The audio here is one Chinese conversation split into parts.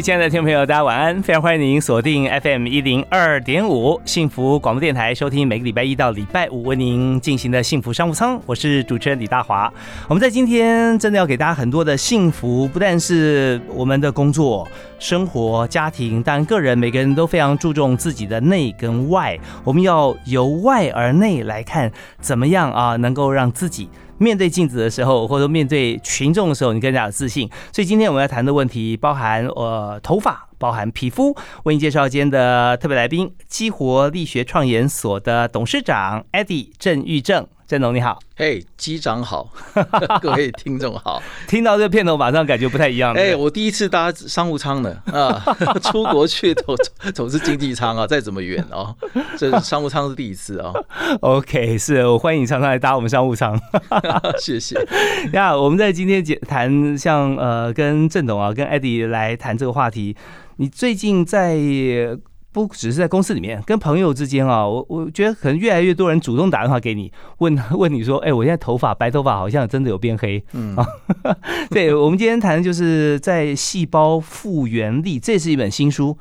亲爱的听众朋友，大家晚安！非常欢迎您锁定 FM 一零二点五幸福广播电台，收听每个礼拜一到礼拜五为您进行的幸福商务舱。我是主持人李大华。我们在今天真的要给大家很多的幸福，不但是我们的工作、生活、家庭，当然个人每个人都非常注重自己的内跟外。我们要由外而内来看，怎么样啊，能够让自己。面对镜子的时候，或者说面对群众的时候，你更加有自信。所以今天我们要谈的问题包含呃头发，包含皮肤。为你介绍今天的特别来宾，激活力学创研所的董事长 Eddie 郑玉正。郑总你好，嘿，机长好，各位听众好，听到这个片头马上感觉不太一样。哎，我第一次搭商务舱呢，啊，出国去总总是经济舱啊，再怎么远哦，这商务舱是第一次啊。OK，是我欢迎你常常来搭我们商务舱，谢谢。那我们在今天谈像呃跟郑董啊，跟 Eddie 来谈这个话题，你最近在。不只是在公司里面，跟朋友之间啊，我我觉得可能越来越多人主动打电话给你，问 问你说，哎，我现在头发白头发好像真的有变黑，嗯。啊，对我们今天谈的就是在细胞复原力，这是一本新书，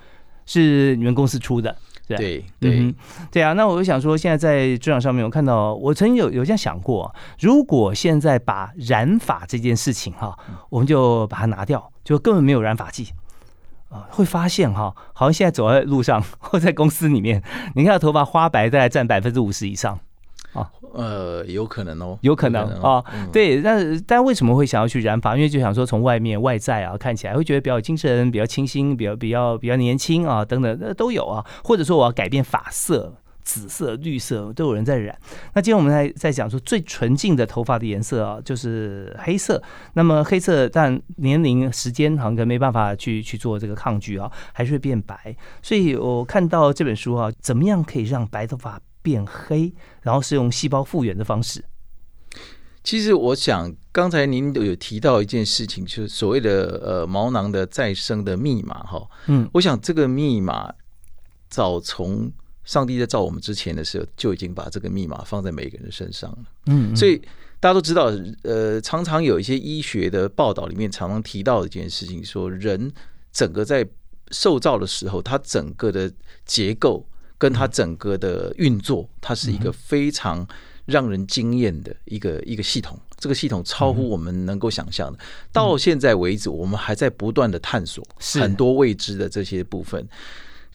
是你们公司出的，对对对。啊，那我就想说，现在在职场上面，我看到我曾经有有这样想过，如果现在把染发这件事情哈，我们就把它拿掉，就根本没有染发剂。啊，会发现哈，好像现在走在路上 或在公司里面，你看头发花白大概占百分之五十以上，啊，呃，有可能哦，有可能啊，对，但但为什么会想要去染发？因为就想说从外面外在啊看起来会觉得比较精神、比较清新、比较比较比较年轻啊等等，那都有啊，或者说我要改变发色。紫色、绿色都有人在染。那今天我们在在讲说最纯净的头发的颜色啊，就是黑色。那么黑色，但年龄、时间好像可能没办法去去做这个抗拒啊，还是会变白。所以我看到这本书啊，怎么样可以让白头发变黑？然后是用细胞复原的方式。其实我想，刚才您有提到一件事情，就是所谓的呃毛囊的再生的密码哈。嗯，我想这个密码早从上帝在造我们之前的时候，就已经把这个密码放在每个人的身上了。嗯，所以大家都知道，呃，常常有一些医学的报道里面常常提到一件事情，说人整个在受造的时候，它整个的结构跟它整个的运作，它是一个非常让人惊艳的一个一个系统。这个系统超乎我们能够想象的。到现在为止，我们还在不断的探索很多未知的这些部分。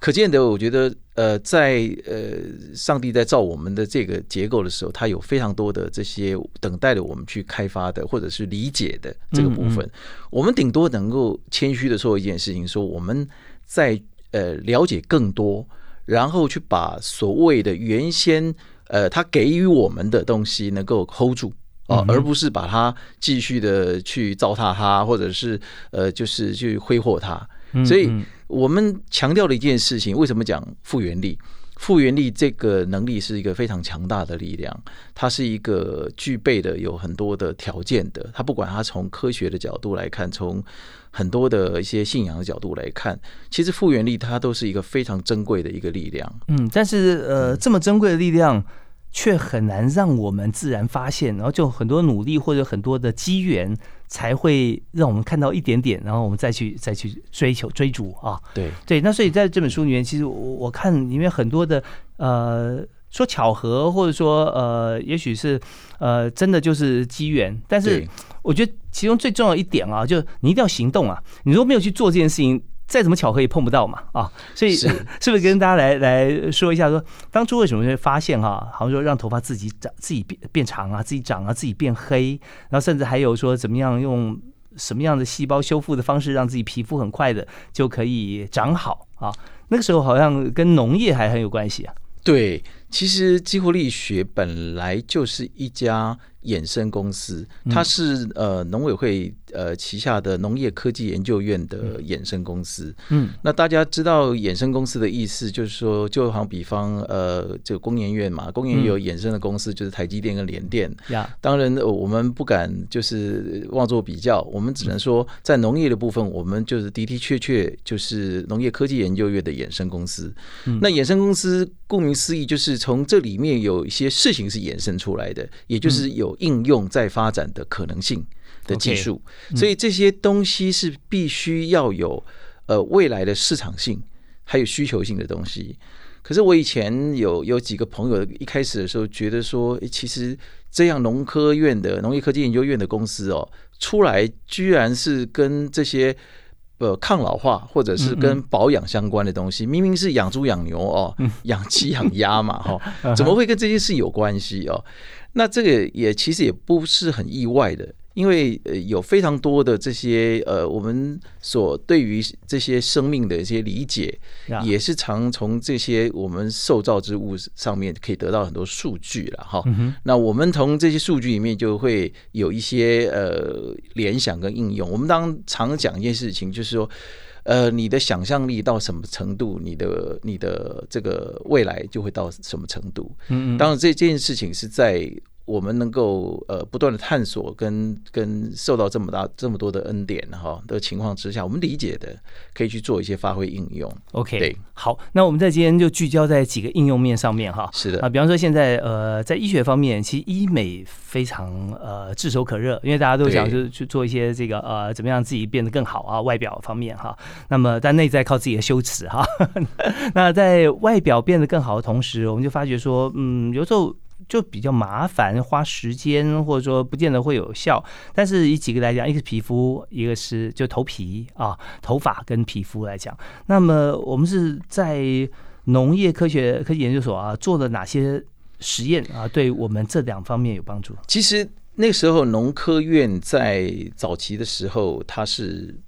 可见的，我觉得，呃，在呃，上帝在造我们的这个结构的时候，他有非常多的这些等待着我们去开发的，或者是理解的这个部分。我们顶多能够谦虚的说一件事情：，说我们在呃了解更多，然后去把所谓的原先呃他给予我们的东西能够 hold 住啊，而不是把它继续的去糟蹋它，或者是呃，就是去挥霍它。所以。我们强调的一件事情，为什么讲复原力？复原力这个能力是一个非常强大的力量，它是一个具备的有很多的条件的。它不管它从科学的角度来看，从很多的一些信仰的角度来看，其实复原力它都是一个非常珍贵的一个力量。嗯，但是呃，这么珍贵的力量。却很难让我们自然发现，然后就很多努力或者很多的机缘，才会让我们看到一点点，然后我们再去再去追求追逐啊。对对，那所以在这本书里面，其实我我看里面很多的呃说巧合，或者说呃也许是呃真的就是机缘，但是我觉得其中最重要一点啊，就你一定要行动啊！你如果没有去做这件事情。再怎么巧合也碰不到嘛啊，所以是 是不是跟大家来来说一下，说当初为什么会发现哈，好像说让头发自己长、自己变变长啊，自己长啊，自己变黑，然后甚至还有说怎么样用什么样的细胞修复的方式，让自己皮肤很快的就可以长好啊？那个时候好像跟农业还很有关系啊。对。其实肌活力学本来就是一家衍生公司，它是呃农委会。呃，旗下的农业科技研究院的衍生公司，嗯，那大家知道衍生公司的意思，就是说，就好像比方，呃，这个工研院嘛，工研院有衍生的公司，就是台积电跟联电。呀，当然，我们不敢就是妄作比较，我们只能说，在农业的部分，我们就是的的确确就是农业科技研究院的衍生公司。那衍生公司顾名思义，就是从这里面有一些事情是衍生出来的，也就是有应用在发展的可能性。的技术，所以这些东西是必须要有呃未来的市场性，还有需求性的东西。可是我以前有有几个朋友，一开始的时候觉得说，其实这样农科院的农业科技研究院的公司哦，出来居然是跟这些呃抗老化或者是跟保养相关的东西，明明是养猪养牛哦，养鸡养鸭嘛哈，怎么会跟这些事有关系哦？那这个也其实也不是很意外的。因为呃有非常多的这些呃我们所对于这些生命的一些理解，也是常从这些我们受造之物上面可以得到很多数据了哈。那我们从这些数据里面就会有一些呃联想跟应用。我们当常讲一件事情，就是说呃你的想象力到什么程度，你的你的这个未来就会到什么程度。嗯嗯。当然这这件事情是在。我们能够呃不断的探索跟跟受到这么大这么多的恩典哈的情况之下，我们理解的可以去做一些发挥应用。OK，对，好，那我们在今天就聚焦在几个应用面上面哈。是的啊，比方说现在呃在医学方面，其实医美非常呃炙手可热，因为大家都想就是去做一些这个呃怎么样自己变得更好啊外表方面哈。那么但内在靠自己的修辞哈。那在外表变得更好的同时，我们就发觉说嗯有时候。就比较麻烦，花时间或者说不见得会有效。但是以几个来讲，一个是皮肤，一个是就头皮啊，头发跟皮肤来讲。那么我们是在农业科学科技研究所啊做了哪些实验啊，对我们这两方面有帮助？其实那时候农科院在早期的时候，它是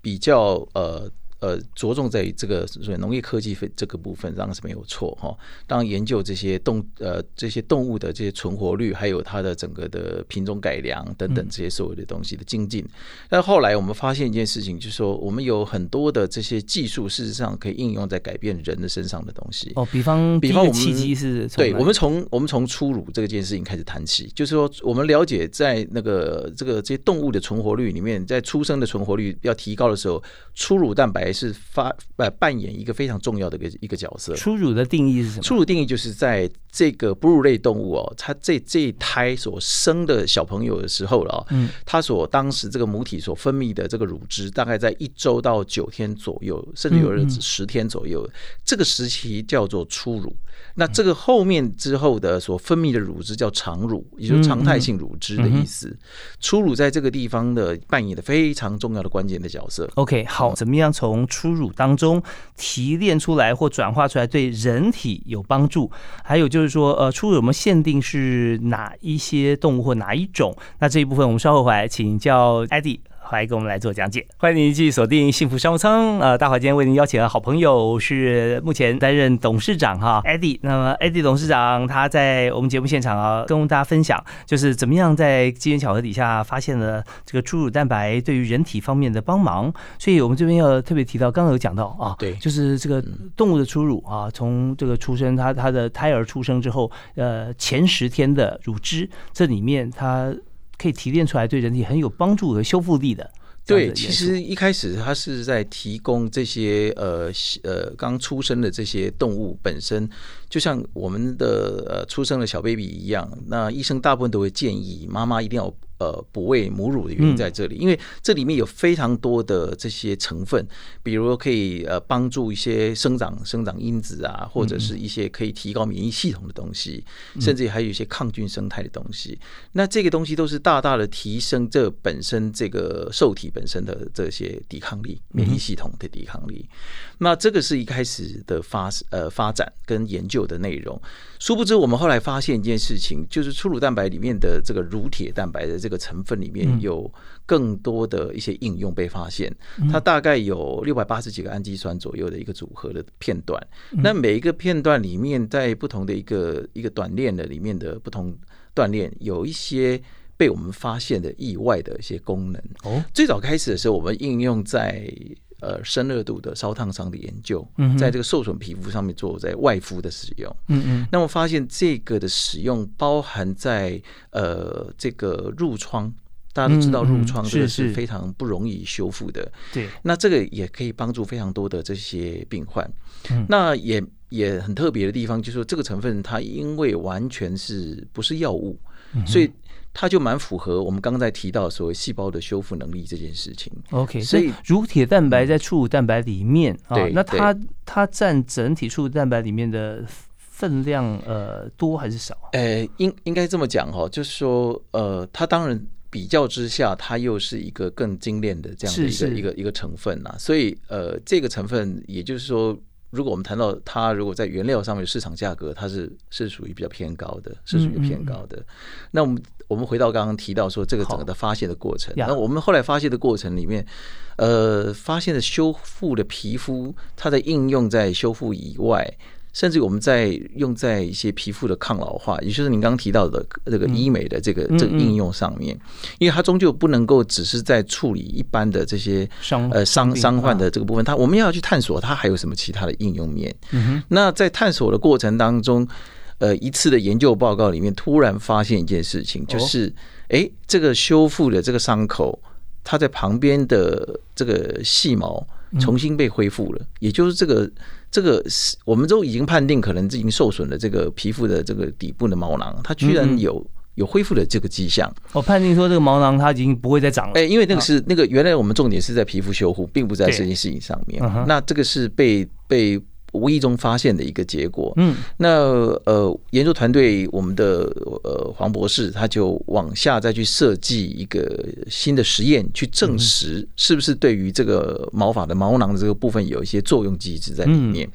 比较呃。呃，着重在于这个所谓农业科技这个部分，当然是没有错哈。当然，研究这些动呃这些动物的这些存活率，还有它的整个的品种改良等等这些所有的东西的精进。但后来我们发现一件事情，就是说我们有很多的这些技术，事实上可以应用在改变人的身上的东西。哦，比方比方我们契机是，对，我们从我们从初乳这件事情开始谈起，就是说我们了解在那个这个这些动物的存活率里面，在出生的存活率要提高的时候，初乳蛋白。是发呃扮演一个非常重要的一个一个角色。初乳的定义是什么？初乳定义就是在这个哺乳类动物哦，它这这一胎所生的小朋友的时候了嗯，它所当时这个母体所分泌的这个乳汁，大概在一周到九天左右，甚至有人十天左右，这个时期叫做初乳。那这个后面之后的所分泌的乳汁叫常乳，也就是常态性乳汁的意思。初乳在这个地方的扮演的非常重要的关键的角色。OK，好，怎么样从初乳当中提炼出来或转化出来对人体有帮助？还有就是说，呃，初乳我们限定是哪一些动物或哪一种？那这一部分我们稍后回来请教艾迪。来跟我们来做讲解，欢迎您继续锁定幸福商务舱。呃，大华今天为您邀请的好朋友是目前担任董事长哈，Eddie。那么 Eddie 董事长他在我们节目现场啊，跟大家分享就是怎么样在机缘巧合底下发现了这个初乳蛋白对于人体方面的帮忙。所以我们这边要特别提到，刚刚有讲到啊，对，就是这个动物的初乳啊，从这个出生，它它的胎儿出生之后，呃，前十天的乳汁，这里面它。可以提炼出来，对人体很有帮助和修复力的。对，其实一开始它是在提供这些呃呃刚出生的这些动物本身，就像我们的呃出生的小 baby 一样，那医生大部分都会建议妈妈一定要。呃，补喂母乳的原因在这里，因为这里面有非常多的这些成分，比如可以呃帮助一些生长生长因子啊，或者是一些可以提高免疫系统的东西，甚至还有一些抗菌生态的东西。那这个东西都是大大的提升这本身这个受体本身的这些抵抗力、免疫系统的抵抗力。那这个是一开始的发呃发展跟研究的内容。殊不知，我们后来发现一件事情，就是初乳蛋白里面的这个乳铁蛋白的这个成分里面有更多的一些应用被发现。它大概有六百八十几个氨基酸左右的一个组合的片段。那每一个片段里面，在不同的一个一个短链的里面的不同锻炼，有一些被我们发现的意外的一些功能。哦，最早开始的时候，我们应用在。呃，深热度的烧烫伤的研究，在这个受损皮肤上面做在外敷的使用。嗯嗯，那么发现这个的使用包含在呃这个褥疮，大家都知道褥疮这个是非常不容易修复的。对，那这个也可以帮助非常多的这些病患。那也也很特别的地方，就是说这个成分它因为完全是不是药物，所以。它就蛮符合我们刚刚在提到所谓细胞的修复能力这件事情。OK，所以乳铁蛋白在初乳蛋白里面啊，那它它占整体初乳蛋白里面的分量呃多还是少？呃，应应该这么讲哈，就是说呃，它当然比较之下，它又是一个更精炼的这样的一个一个一个成分呐，所以呃，这个成分也就是说。如果我们谈到它，如果在原料上面市场价格，它是是属于比较偏高的，是属于偏高的。那我们我们回到刚刚提到说这个整个的发现的过程，那我们后来发现的过程里面，呃，发现的修复的皮肤，它的应用在修复以外。甚至我们在用在一些皮肤的抗老化，也就是您刚刚提到的这个医美的这个这个应用上面，因为它终究不能够只是在处理一般的这些伤呃伤伤患的这个部分，它我们要去探索它还有什么其他的应用面。那在探索的过程当中，呃，一次的研究报告里面突然发现一件事情，就是哎，这个修复的这个伤口，它在旁边的这个细毛重新被恢复了，也就是这个。这个是我们都已经判定可能已经受损的这个皮肤的这个底部的毛囊，它居然有有恢复的这个迹象。我判定说这个毛囊它已经不会再长了。哎，因为那个是那个原来我们重点是在皮肤修护，并不在这件事情上面。那这个是被被。无意中发现的一个结果。嗯，那呃，研究团队我们的呃黄博士他就往下再去设计一个新的实验，去证实是不是对于这个毛发的毛囊的这个部分有一些作用机制在里面。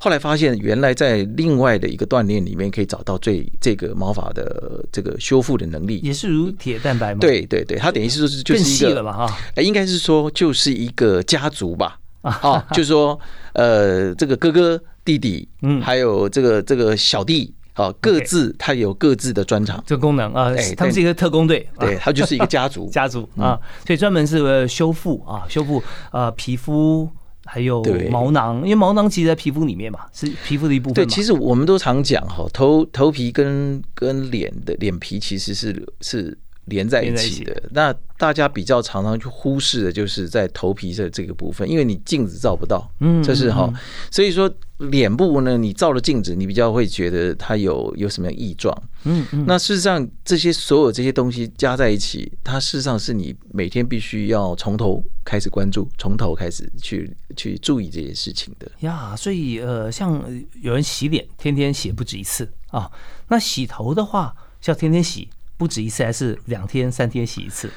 后来发现，原来在另外的一个锻炼里面可以找到最这个毛发的这个修复的能力，也是如铁蛋白吗？对对对，它等于是说是就是一个了哈，应该是说就是一个家族吧。啊，就是说，呃，这个哥哥、弟弟，嗯，还有这个这个小弟，啊，各自他有各自的专长，这个功能啊，哎，他们是一个特工队，对，他就是一个家族，家族啊，所以专门是修复啊，修复呃皮肤还有毛囊，因为毛囊其实在皮肤里面嘛，是皮肤的一部分。对，其实我们都常讲哈，头头皮跟跟脸的脸皮其实是是。连在一起的，那大家比较常常去忽视的，就是在头皮的这个部分，因为你镜子照不到，嗯，这是哈，所以说脸部呢，你照了镜子，你比较会觉得它有有什么样异状，嗯嗯，那事实上这些所有这些东西加在一起，它事实上是你每天必须要从头开始关注，从头开始去去注意这些事情的。呀。所以呃，像有人洗脸，天天洗不止一次啊，那洗头的话，要天天洗。不止一次，还是两天、三天洗一次。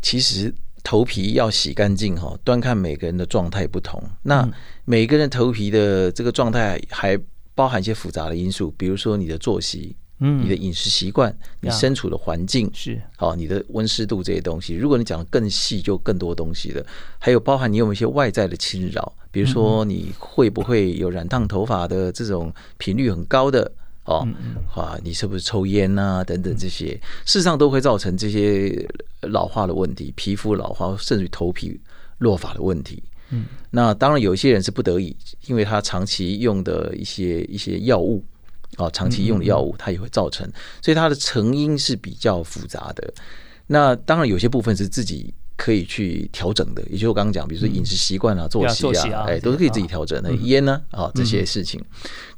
其实头皮要洗干净哈，端看每个人的状态不同。那每个人头皮的这个状态还包含一些复杂的因素，比如说你的作息、嗯，你的饮食习惯、你身处的环境是好，你的温湿度这些东西。如果你讲的更细，就更多东西了。还有包含你有没有一些外在的侵扰，比如说你会不会有染烫头发的这种频率很高的。哦，啊，你是不是抽烟啊？等等这些，事实上都会造成这些老化的问题，皮肤老化，甚至于头皮落发的问题。嗯，那当然有一些人是不得已，因为他长期用的一些一些药物，啊，长期用的药物，它也会造成，所以它的成因是比较复杂的。那当然有些部分是自己。可以去调整的，也就是我刚刚讲，比如说饮食习惯啊、作息啊，哎，都是可以自己调整的。烟呢，啊，这些事情。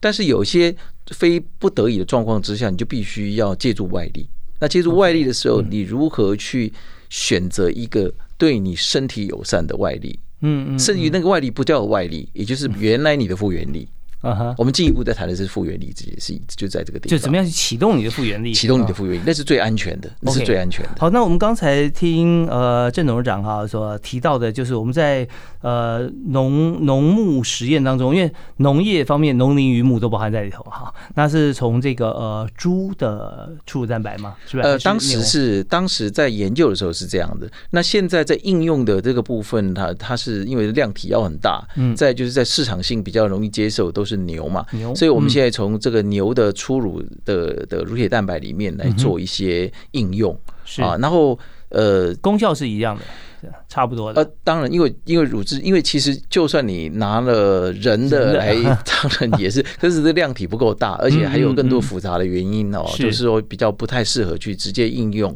但是有些非不得已的状况之下，你就必须要借助外力。那借助外力的时候，你如何去选择一个对你身体友善的外力？嗯嗯，甚至于那个外力不叫外力，也就是原来你的复原力。啊哈，我们进一步在谈的是复原力，这也是就在这个地方，就怎么样去启动你的复原力，启动你的复原力，那是最安全的，那是最安全的。好，那我们刚才听呃郑董事长哈所提到的，就是我们在呃农农牧实验当中，因为农业方面农林渔牧都包含在里头哈，那是从这个呃猪的初乳蛋白吗？是不是？呃，当时是当时在研究的时候是这样的，那现在在应用的这个部分，它它是因为量体要很大，嗯，再就是在市场性比较容易接受，都是。是牛嘛？牛，所以我们现在从这个牛的初乳的的乳铁蛋白里面来做一些应用，是啊。然后呃，功效是一样的，差不多的。呃，当然，因为因为乳汁，因为其实就算你拿了人的来，当然也是，可是这量体不够大，而且还有更多复杂的原因哦，就是说比较不太适合去直接应用。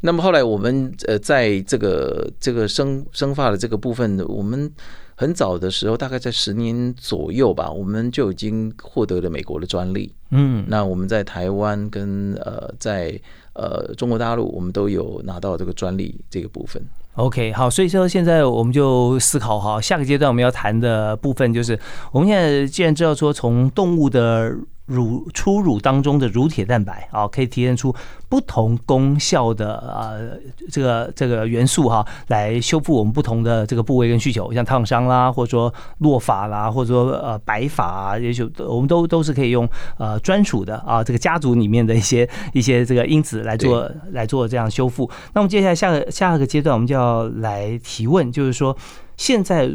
那么后来我们呃，在这个这个生生发的这个部分，我们。很早的时候，大概在十年左右吧，我们就已经获得了美国的专利。嗯，那我们在台湾跟呃在呃中国大陆，我们都有拿到这个专利这个部分。OK，好，所以说现在我们就思考哈，下个阶段我们要谈的部分就是，我们现在既然知道说从动物的。乳初乳当中的乳铁蛋白啊，可以提炼出不同功效的呃这个这个元素哈，来修复我们不同的这个部位跟需求，像烫伤啦，或者说落发啦，或者说呃白发啊，也许我们都都是可以用呃专属的啊这个家族里面的一些一些这个因子来做来做这样修复。那么接下来下个下个阶段我们就要来提问，就是说现在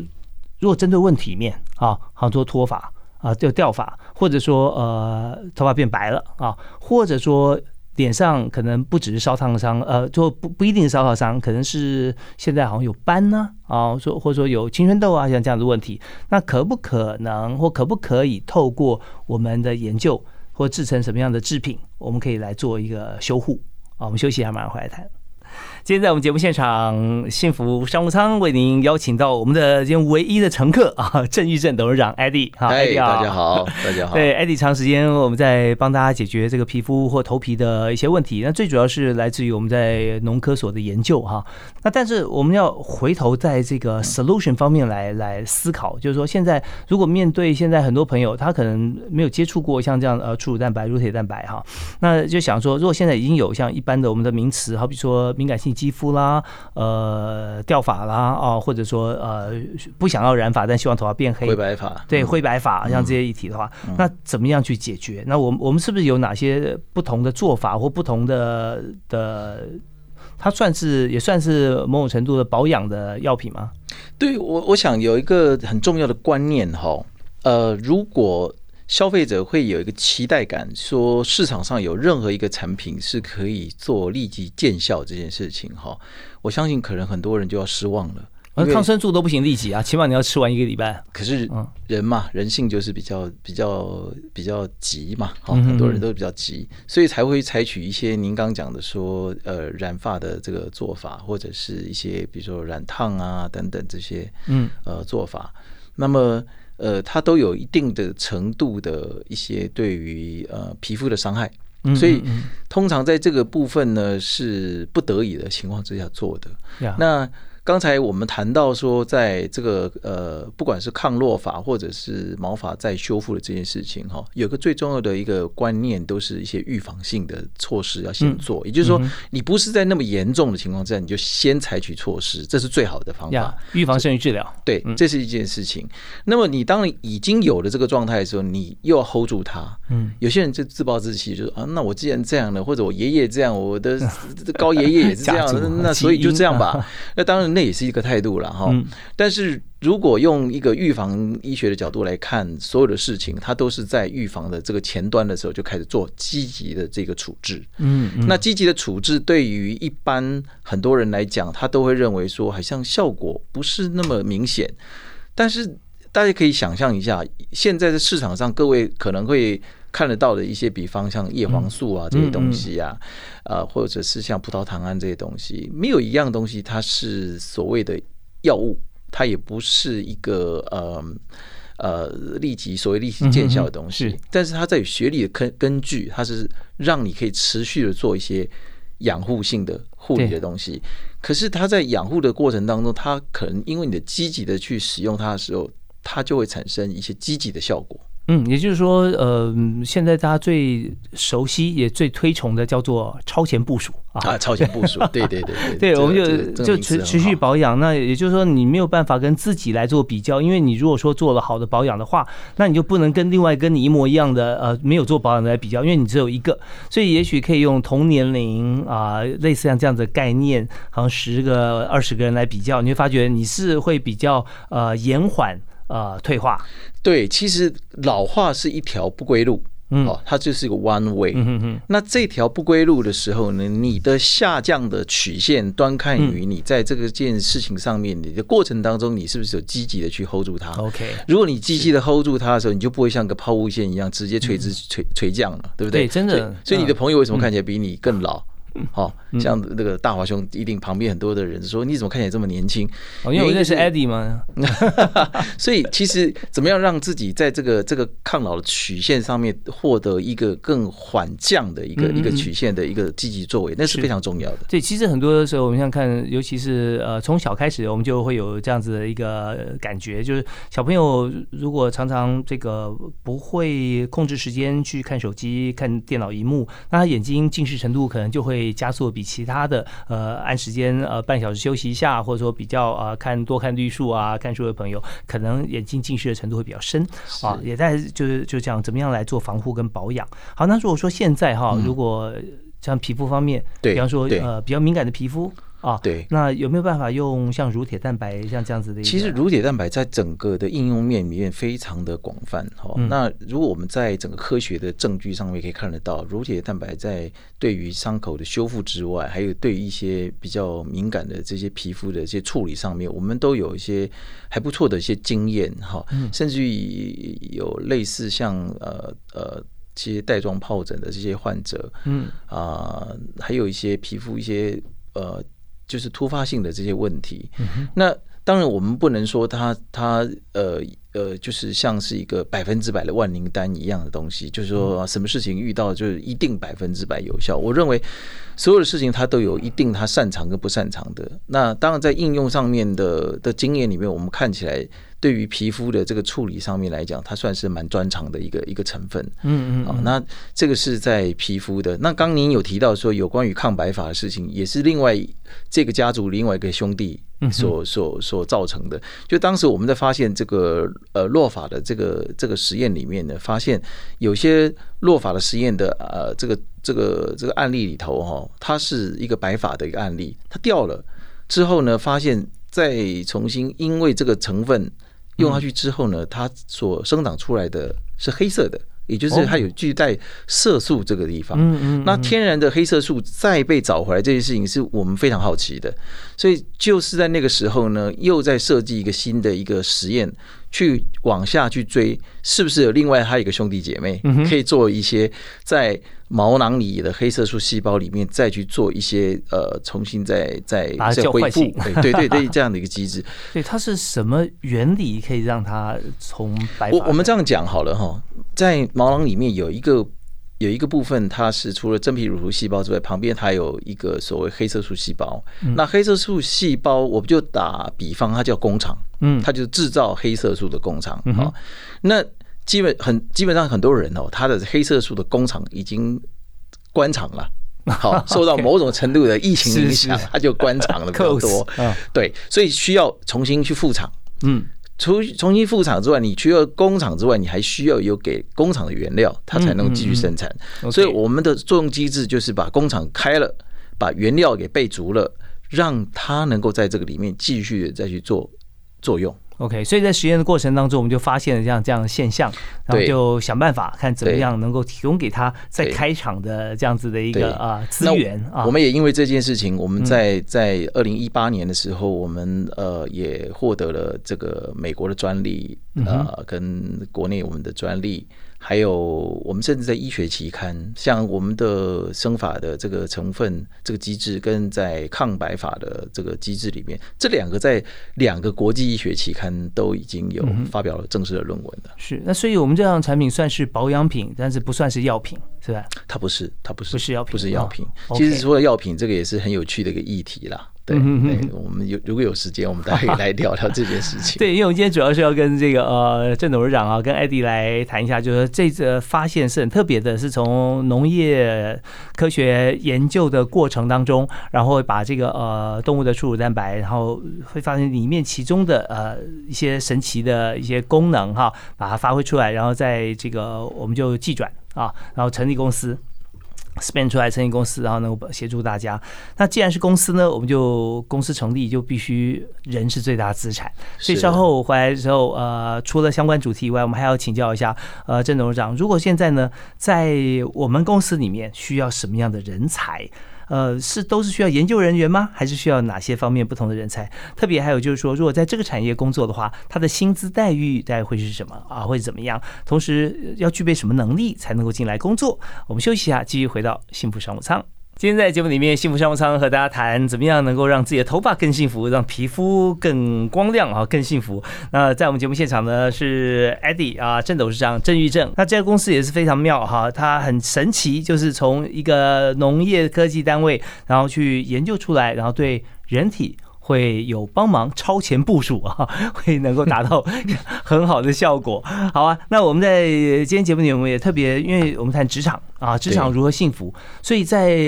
如果针对问题面啊，好多脱发。啊，就掉发，或者说呃，头发变白了啊，或者说脸上可能不只是烧烫伤，呃，就不不一定是烧烫伤，可能是现在好像有斑呢啊，说或者说有青春痘啊，像这样的问题，那可不可能或可不可以透过我们的研究或制成什么样的制品，我们可以来做一个修护啊？我们休息一下，马上回来谈。今天在我们节目现场，幸福商务舱为您邀请到我们的今天唯一的乘客啊，郑玉正董事长 Eddie，好，Eddie 大家好，大家好。对，Eddie 长时间我们在帮大家解决这个皮肤或头皮的一些问题，那最主要是来自于我们在农科所的研究哈。那但是我们要回头在这个 solution 方面来来思考，就是说现在如果面对现在很多朋友他可能没有接触过像这样呃初乳蛋白、乳铁蛋白哈，那就想说如果现在已经有像一般的我们的名词，好比说敏感性。肌肤啦，呃，掉发啦，啊，或者说呃，不想要染发，但希望头发变黑，灰白发，对，灰白发，像这些议题的话，那怎么样去解决？那我我们是不是有哪些不同的做法或不同的的？它算是也算是某种程度的保养的药品吗？对我，我想有一个很重要的观念哈，呃，如果。消费者会有一个期待感，说市场上有任何一个产品是可以做立即见效这件事情，哈，我相信可能很多人就要失望了。抗生素都不行立即啊，起码你要吃完一个礼拜。可是人嘛，人性就是比较比较比较急嘛，好，很多人都比较急，所以才会采取一些您刚讲的说，呃，染发的这个做法，或者是一些比如说染烫啊等等这些，嗯，呃，做法。那么。呃，它都有一定的程度的一些对于呃皮肤的伤害，所以通常在这个部分呢是不得已的情况之下做的。那刚才我们谈到说，在这个呃，不管是抗落法或者是毛发再修复的这件事情哈，有个最重要的一个观念，都是一些预防性的措施要先做。也就是说，你不是在那么严重的情况之下，你就先采取措施，这是最好的方法。预防胜于治疗，对，这是一件事情。那么你当你已经有了这个状态的时候，你又要 hold 住它。嗯，有些人就自暴自弃，就说啊，那我既然这样了，或者我爷爷这样，我的 高爷爷也是这样，那所以就这样吧。那当然。那也是一个态度了哈，但是如果用一个预防医学的角度来看，所有的事情，它都是在预防的这个前端的时候就开始做积极的这个处置。嗯，那积极的处置对于一般很多人来讲，他都会认为说，好像效果不是那么明显。但是大家可以想象一下，现在的市场上，各位可能会看得到的一些，比方像叶黄素啊这些东西啊。啊，或者是像葡萄糖胺这些东西，没有一样东西它是所谓的药物，它也不是一个呃呃立即所谓立即见效的东西。但是它在学理的根根据，它是让你可以持续的做一些养护性的护理的东西。可是它在养护的过程当中，它可能因为你的积极的去使用它的时候，它就会产生一些积极的效果。嗯，也就是说，呃，现在大家最熟悉也最推崇的叫做超前部署啊，超前部署，对对对对，我们就就持持续保养。那也就是说，你没有办法跟自己来做比较，因为你如果说做了好的保养的话，那你就不能跟另外跟你一模一样的呃没有做保养的来比较，因为你只有一个。所以也许可以用同年龄啊，类似像这样子概念，好像十个、二十个人来比较，你会发觉你是会比较呃延缓。呃，退化，对，其实老化是一条不归路，哦，它就是一个弯位。嗯嗯那这条不归路的时候呢，你的下降的曲线端看于你在这个件事情上面，你的过程当中，你是不是有积极的去 hold 住它？OK，如果你积极的 hold 住它的时候，你就不会像个抛物线一样直接垂直垂垂降了，对不对？对，真的。所以你的朋友为什么看起来比你更老？好，像那个大华兄一定旁边很多的人说，你怎么看起来这么年轻？哦，因为我认识 Eddie 吗？所以其实怎么样让自己在这个这个抗老的曲线上面获得一个更缓降的一个一个曲线的一个积极作为，那是非常重要的。对，其实很多的时候，我们像看，尤其是呃从小开始，我们就会有这样子的一个感觉，就是小朋友如果常常这个不会控制时间去看手机、看电脑荧幕，那他眼睛近视程度可能就会。会加速比其他的呃按时间呃半小时休息一下，或者说比较呃看多看绿树啊看书的朋友，可能眼睛近视的程度会比较深啊，也在就是就讲怎么样来做防护跟保养。好，那如果说现在哈，如果像皮肤方面，比方说呃比较敏感的皮肤。啊，对，那有没有办法用像乳铁蛋白像这样子的？其实乳铁蛋白在整个的应用面里面非常的广泛哈。那如果我们在整个科学的证据上面可以看得到，乳铁蛋白在对于伤口的修复之外，还有对于一些比较敏感的这些皮肤的一些处理上面，我们都有一些还不错的一些经验哈。甚至于有类似像呃呃这些带状疱疹的这些患者，嗯啊，还有一些皮肤一些呃。就是突发性的这些问题，那当然我们不能说他他呃呃，就是像是一个百分之百的万灵丹一样的东西，就是说什么事情遇到就是一定百分之百有效。我认为所有的事情它都有一定它擅长跟不擅长的。那当然在应用上面的的经验里面，我们看起来。对于皮肤的这个处理上面来讲，它算是蛮专长的一个一个成分。嗯嗯，啊，那这个是在皮肤的。那刚您有提到说有关于抗白发的事情，也是另外这个家族另外一个兄弟所所所造成的。就当时我们在发现这个呃落法的这个这个实验里面呢，发现有些落法的实验的呃这个这个这个案例里头哈，它是一个白发的一个案例，它掉了之后呢，发现再重新因为这个成分。用下去之后呢，它所生长出来的是黑色的，也就是它有具带色素这个地方。嗯嗯。那天然的黑色素再被找回来这件事情，是我们非常好奇的。所以就是在那个时候呢，又在设计一个新的一个实验，去往下去追，是不是有另外还有一个兄弟姐妹可以做一些在。毛囊里的黑色素细胞里面再去做一些呃，重新再再再恢复，对对对，这样的一个机制。对，它是什么原理可以让它从白？我我们这样讲好了哈，在毛囊里面有一个有一个部分，它是除了真皮乳头细胞之外，旁边还有一个所谓黑色素细胞。那黑色素细胞，我们就打比方，它叫工厂，嗯，它就制造黑色素的工厂。好，那。基本很基本上很多人哦，他的黑色素的工厂已经关厂了，好受到某种程度的疫情影响，他就关厂了比较多。对，所以需要重新去复厂。嗯，除重新复厂之外，你除了工厂之外，你还需要有给工厂的原料，它才能继续生产。所以我们的作用机制就是把工厂开了，把原料给备足了，让它能够在这个里面继续的再去做作用。OK，所以在实验的过程当中，我们就发现了这样这样的现象，然后就想办法看怎么样能够提供给他在开场的这样子的一个啊资源啊。我们也因为这件事情，我们在在二零一八年的时候，我们呃也获得了这个美国的专利啊，跟国内我们的专利。还有，我们甚至在医学期刊，像我们的生法的这个成分、这个机制，跟在抗白法的这个机制里面，这两个在两个国际医学期刊都已经有发表了正式的论文了。是，那所以我们这样的产品算是保养品，但是不算是药品，是吧？它不是，它不是，不是药品，不是药品。其实除了药品，这个也是很有趣的一个议题啦。对，对，我们有如果有时间，我们大家可以来聊聊这件事情。对，因为我们今天主要是要跟这个呃郑董事长啊，跟艾迪来谈一下，就是这个发现是很特别的，是从农业科学研究的过程当中，然后把这个呃动物的初乳蛋白，然后会发现里面其中的呃一些神奇的一些功能哈，把它发挥出来，然后在这个我们就寄转啊，然后成立公司。Spend 出来成立公司，然后能够协助大家。那既然是公司呢，我们就公司成立就必须人是最大资产。所以稍后我回来之后，呃，除了相关主题以外，我们还要请教一下，呃，郑董事长，如果现在呢，在我们公司里面需要什么样的人才？呃，是都是需要研究人员吗？还是需要哪些方面不同的人才？特别还有就是说，如果在这个产业工作的话，他的薪资待遇大概会是什么啊？会怎么样？同时要具备什么能力才能够进来工作？我们休息一下，继续回到幸福商务舱。今天在节目里面，幸福商务舱和大家谈怎么样能够让自己的头发更幸福，让皮肤更光亮啊，更幸福。那在我们节目现场呢是 Eddie 啊，郑董事长郑玉正。那这家公司也是非常妙哈，它很神奇，就是从一个农业科技单位，然后去研究出来，然后对人体。会有帮忙超前部署啊，会能够达到 很好的效果。好啊，那我们在今天节目里，我们也特别，因为我们谈职场啊，职场如何幸福，所以在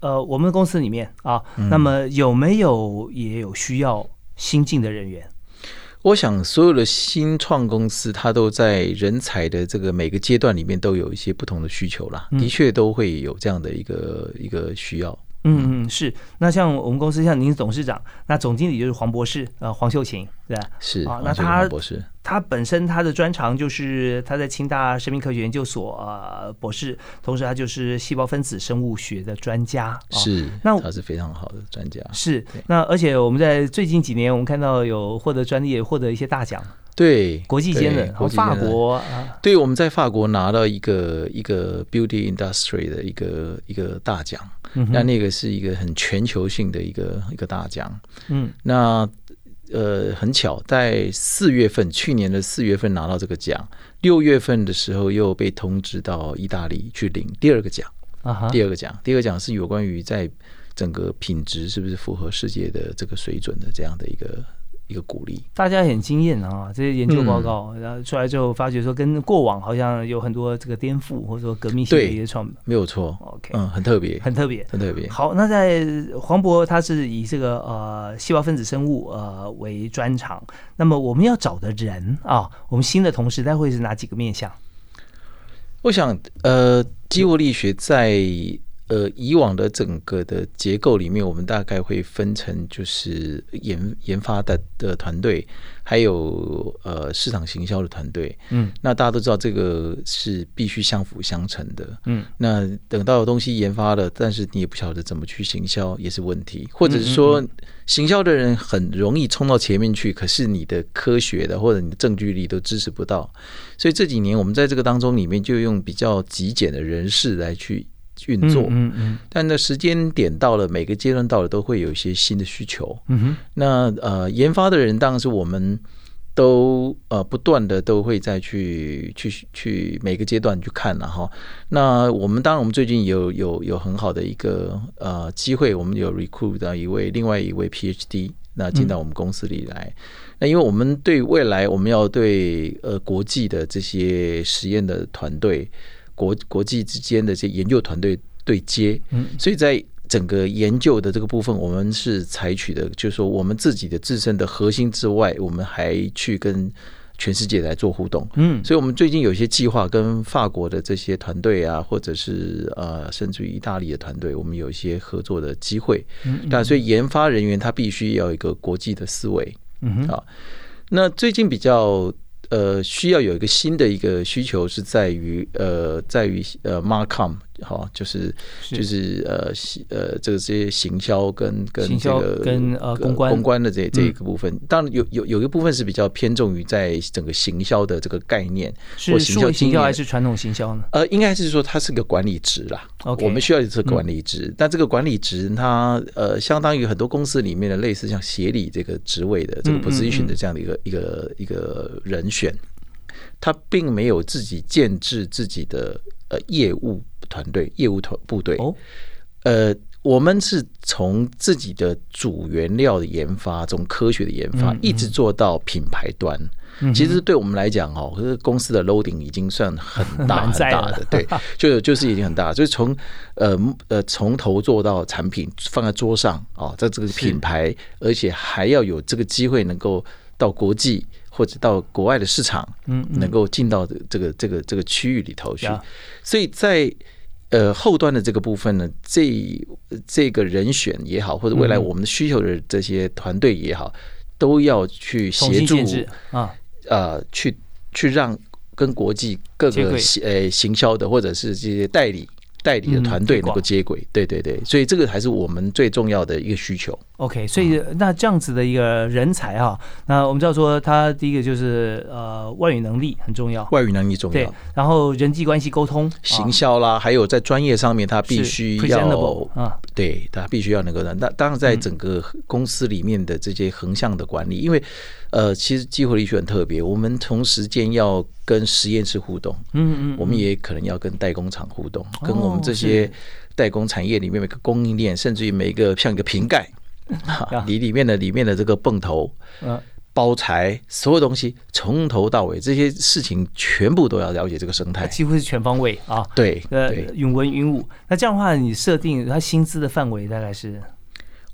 呃我们的公司里面啊，那么有没有也有需要新进的人员？我想所有的新创公司，它都在人才的这个每个阶段里面都有一些不同的需求啦，的确都会有这样的一个一个需要。嗯嗯。是，那像我们公司像您是董事长，那总经理就是黄博士，呃黄秀琴，对吧？是啊，那他博士，他本身他的专长就是他在清大生命科学研究所呃博士，同时他就是细胞分子生物学的专家，是，那他是非常好的专家，是，那而且我们在最近几年，我们看到有获得专利，获得一些大奖。对，国际间的，法国啊，对，我们在法国拿到一个一个 beauty industry 的一个一个大奖，那那个是一个很全球性的一个一个大奖，嗯，那呃很巧，在四月份，去年的四月份拿到这个奖，六月份的时候又被通知到意大利去领第二个奖，啊第二个奖，第二个奖是有关于在整个品质是不是符合世界的这个水准的这样的一个。一个鼓励，大家很惊艳啊！这些研究报告，然后出来之后，发觉说跟过往好像有很多这个颠覆或者说革命性的一些创，没有错。OK，嗯，很特别，很特别，很特别。好，那在黄渤，他是以这个呃细胞分子生物呃为专长。那么我们要找的人啊，我们新的同事，他会是哪几个面向？我想，呃，肌物力学在。呃，以往的整个的结构里面，我们大概会分成就是研研发的的团队，还有呃市场行销的团队。嗯，那大家都知道这个是必须相辅相成的。嗯，那等到东西研发了，但是你也不晓得怎么去行销，也是问题。或者是说，行销的人很容易冲到前面去，可是你的科学的或者你的证据力都支持不到。所以这几年我们在这个当中里面，就用比较极简的人事来去。运作，嗯嗯，但那时间点到了，每个阶段到了，都会有一些新的需求，嗯哼。那呃，研发的人当然是我们都呃不断的都会再去去去每个阶段去看了哈。那我们当然，我们最近有有有很好的一个呃机会，我们有 recruit 到一位另外一位 PhD，那进到我们公司里来。那因为我们对未来我们要对呃国际的这些实验的团队。国国际之间的这研究团队对接，嗯，所以在整个研究的这个部分，我们是采取的，就是说我们自己的自身的核心之外，我们还去跟全世界来做互动，嗯，所以我们最近有一些计划跟法国的这些团队啊，或者是呃，甚至于意大利的团队，我们有一些合作的机会，嗯，但所以研发人员他必须要一个国际的思维，嗯哼，啊，那最近比较。呃，需要有一个新的一个需求是在于，呃，在于呃，Marcom。好，就是就是呃，呃，这个这些行销跟跟这个跟呃公关公关的这这一个部分，当然有有有一个部分是比较偏重于在整个行销的这个概念，是行销行销还是传统行销呢？呃，应该是说它是个管理职啦。OK，我们需要一个管理职，但这个管理职它呃，相当于很多公司里面的类似像协理这个职位的这个 position 的这样的一个一个一个人选，他并没有自己建制自己的呃业务。团队业务团部队，呃，我们是从自己的主原料的研发，从科学的研发，一直做到品牌端。其实对我们来讲哦，是公司的 loading 已经算很大 很大的，对，就就是已经很大，就是从呃呃从头做到产品放在桌上哦，在这个品牌，而且还要有这个机会能够到国际或者到国外的市场，嗯，能够进到这个这个这个区域里头去。所以在呃后端的这个部分呢，这这个人选也好，或者未来我们的需求的这些团队也好，都要去协助啊。呃，去去让跟国际各个呃行销的或者是这些代理代理的团队能够接轨，对对对，所以这个还是我们最重要的一个需求。OK，所以那这样子的一个人才哈，那我们知道说他第一个就是呃外语能力很重要，外语能力重要，然后人际关系沟通、行销啦，还有在专业上面他必须要啊，对他必须要能够那当然在整个公司里面的这些横向的管理，因为。呃，其实激活力学很特别。我们同时间要跟实验室互动，嗯嗯，我们也可能要跟代工厂互动，跟我们这些代工产业里面每个供应链，甚至于每一个像一个瓶盖，你 里面的里面的这个泵头，嗯，包材，所有东西从头到尾这些事情全部都要了解这个生态，几乎是全方位啊。对，呃，云文云武。那这样的话，你设定他薪资的范围大概是？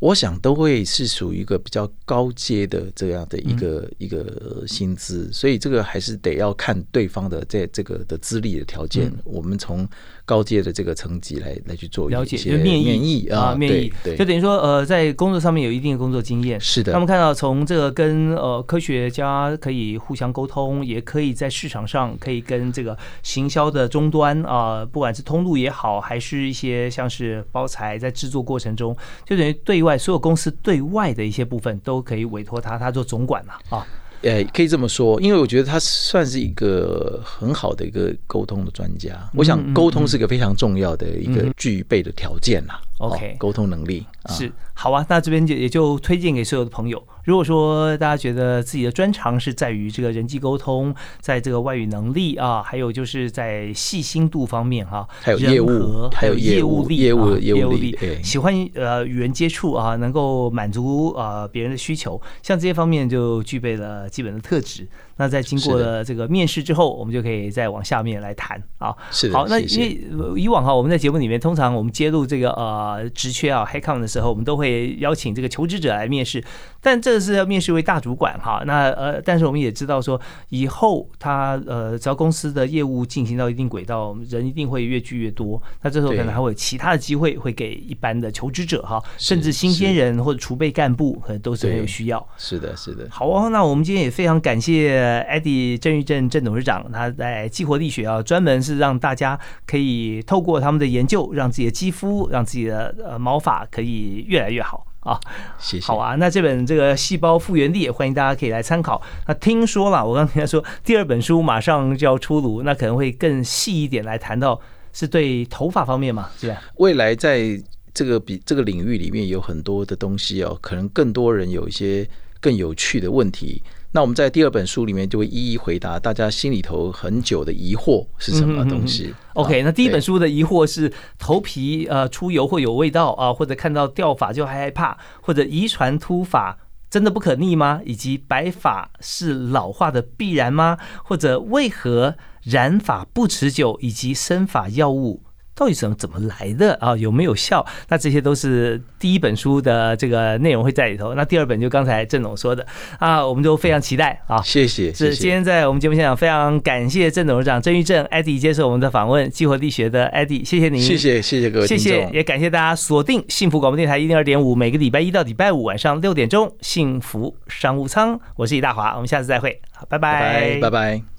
我想都会是属于一个比较高阶的这样的一个一个薪资，所以这个还是得要看对方的在这个的资历的条件。我们从高阶的这个层级来来去做了解，就面议啊，面议，就等于说呃，在工作上面有一定的工作经验。是的，他们看到从这个跟呃科学家可以互相沟通，也可以在市场上可以跟这个行销的终端啊，不管是通路也好，还是一些像是包材在制作过程中，就等于对外所有公司对外的一些部分都可以委托他，他做总管嘛啊。呃，可以这么说，因为我觉得他算是一个很好的一个沟通的专家。我想沟通是个非常重要的一个具备的条件啦。OK，沟通能力是好啊。那这边就也就推荐给所有的朋友。如果说大家觉得自己的专长是在于这个人际沟通，在这个外语能力啊，还有就是在细心度方面哈，还有业务，还有业务力，业务业务力，喜欢呃与人接触啊，能够满足啊别人的需求，像这些方面就具备了基本的特质。那在经过了这个面试之后，我们就可以再往下面来谈啊。是好，那因为以往哈，我们在节目里面通常我们揭露这个呃职缺啊黑 com 的时候，我们都会邀请这个求职者来面试，但这是要面试一位大主管哈。那呃，但是我们也知道说，以后他呃，只要公司的业务进行到一定轨道，人一定会越聚越多。那这时候可能还会有其他的机会会给一般的求职者哈，甚至新鲜人或者储备干部，可能都是很有需要。是的，是的。好哦，那我们今天也非常感谢。Eddie 郑玉正郑董事长，他在激活力学啊，专门是让大家可以透过他们的研究，让自己的肌肤、让自己的呃毛发可以越来越好啊。谢谢。好啊，那这本这个细胞复原力，也欢迎大家可以来参考。那听说了，我刚才说第二本书马上就要出炉，那可能会更细一点来谈到是对头发方面嘛，是吧？未来在这个比这个领域里面有很多的东西哦，可能更多人有一些更有趣的问题。那我们在第二本书里面就会一一回答大家心里头很久的疑惑是什么东西。OK，那第一本书的疑惑是头皮呃出油会有味道啊，或者看到掉发就害怕，或者遗传秃发真的不可逆吗？以及白发是老化的必然吗？或者为何染发不持久？以及生发药物。到底怎么怎么来的啊？有没有效？那这些都是第一本书的这个内容会在里头。那第二本就刚才郑总说的啊，我们都非常期待啊。谢谢。是今天在我们节目现场非常感谢郑董事长郑玉正 Eddie 接受我们的访问，激活力学的 Eddie，谢谢您。谢谢谢谢各位谢谢也感谢大家锁定幸福广播电台一零二点五，每个礼拜一到礼拜五晚上六点钟，幸福商务舱，我是李大华，我们下次再会，好，拜拜，拜拜。